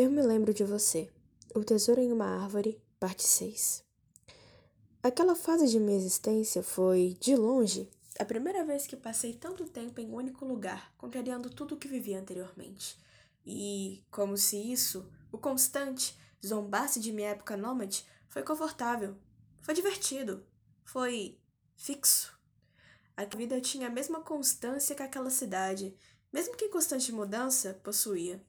Eu me lembro de você. O Tesouro em uma Árvore, parte 6. Aquela fase de minha existência foi, de longe, a primeira vez que passei tanto tempo em um único lugar, contrariando tudo o que vivia anteriormente. E, como se isso, o constante, zombasse de minha época nômade, foi confortável, foi divertido, foi fixo. A vida tinha a mesma constância que aquela cidade, mesmo que em constante mudança, possuía.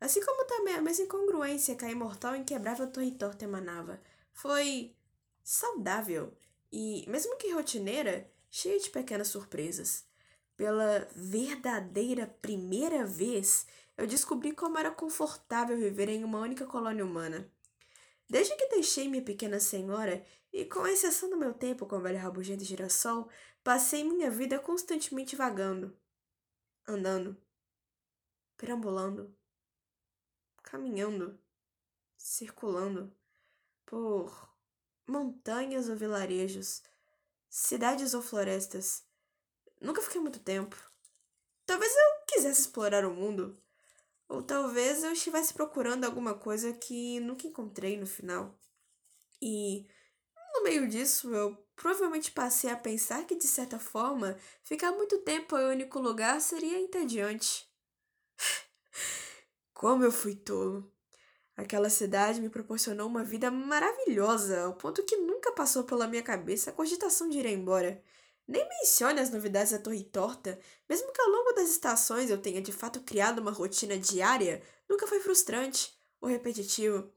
Assim como também a mesma incongruência que a imortal inquebrável Torre Torta emanava. Foi saudável e, mesmo que rotineira, cheia de pequenas surpresas. Pela verdadeira primeira vez, eu descobri como era confortável viver em uma única colônia humana. Desde que deixei minha pequena senhora, e com exceção do meu tempo com o velho rabugento e girassol, passei minha vida constantemente vagando, andando, perambulando, caminhando, circulando por montanhas ou vilarejos, cidades ou florestas. Nunca fiquei muito tempo. Talvez eu quisesse explorar o mundo, ou talvez eu estivesse procurando alguma coisa que nunca encontrei no final. E no meio disso, eu provavelmente passei a pensar que, de certa forma, ficar muito tempo em um único lugar seria entediante. Como eu fui tolo! Aquela cidade me proporcionou uma vida maravilhosa, ao ponto que nunca passou pela minha cabeça a cogitação de ir embora. Nem mencione as novidades da Torre Torta, mesmo que ao longo das estações eu tenha de fato criado uma rotina diária, nunca foi frustrante ou repetitivo.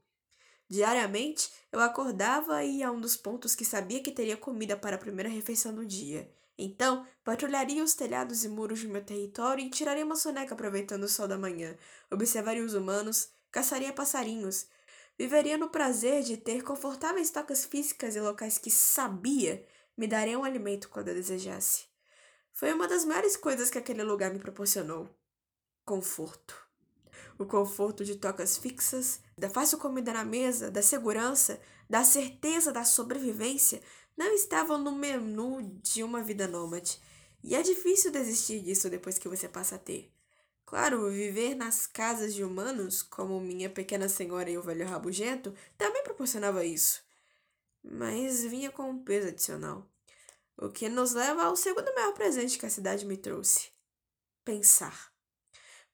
Diariamente, eu acordava e ia a um dos pontos que sabia que teria comida para a primeira refeição do dia. Então, patrulharia os telhados e muros de meu território e tiraria uma soneca aproveitando o sol da manhã. Observaria os humanos, caçaria passarinhos. Viveria no prazer de ter confortáveis tocas físicas e locais que sabia me dariam alimento quando eu desejasse. Foi uma das maiores coisas que aquele lugar me proporcionou. Conforto. O conforto de tocas fixas, da fácil comida na mesa, da segurança, da certeza da sobrevivência, não estavam no menu de uma vida nômade. E é difícil desistir disso depois que você passa a ter. Claro, viver nas casas de humanos, como minha pequena senhora e o velho rabugento, também proporcionava isso. Mas vinha com um peso adicional. O que nos leva ao segundo maior presente que a cidade me trouxe: pensar.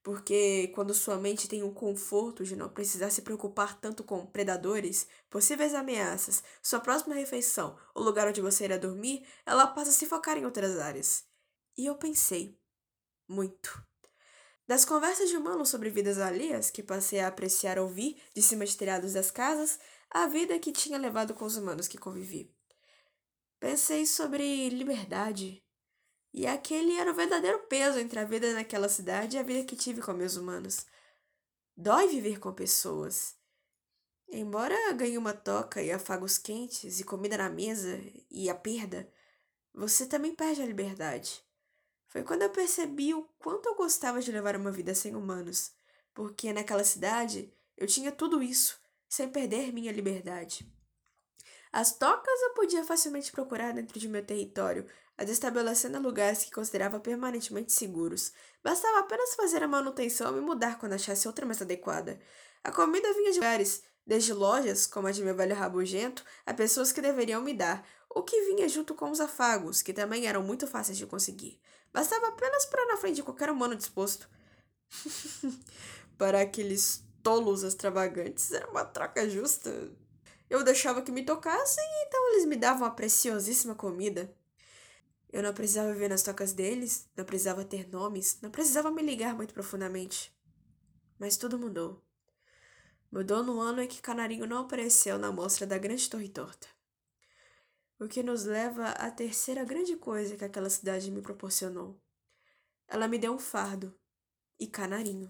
Porque quando sua mente tem o conforto de não precisar se preocupar tanto com predadores, possíveis ameaças, sua próxima refeição, o lugar onde você irá dormir, ela passa a se focar em outras áreas. E eu pensei. Muito. Das conversas de humanos sobre vidas alheias, que passei a apreciar ouvir de cima de telhados das casas, a vida que tinha levado com os humanos que convivi. Pensei sobre liberdade, e aquele era o verdadeiro peso entre a vida naquela cidade e a vida que tive com meus humanos. Dói viver com pessoas. Embora ganhe uma toca e afagos quentes e comida na mesa e a perda, você também perde a liberdade. Foi quando eu percebi o quanto eu gostava de levar uma vida sem humanos, porque naquela cidade eu tinha tudo isso, sem perder minha liberdade. As tocas eu podia facilmente procurar dentro de meu território, as estabelecendo lugares que considerava permanentemente seguros. Bastava apenas fazer a manutenção e mudar quando achasse outra mais adequada. A comida vinha de lugares, desde lojas, como a de meu velho rabugento, a pessoas que deveriam me dar, o que vinha junto com os afagos, que também eram muito fáceis de conseguir. Bastava apenas parar na frente de qualquer humano disposto. Para aqueles tolos extravagantes, era uma troca justa. Eu deixava que me tocassem, então eles me davam a preciosíssima comida. Eu não precisava viver nas tocas deles, não precisava ter nomes, não precisava me ligar muito profundamente. Mas tudo mudou. Mudou no ano em que Canarinho não apareceu na mostra da Grande Torre Torta. O que nos leva à terceira grande coisa que aquela cidade me proporcionou. Ela me deu um fardo e Canarinho.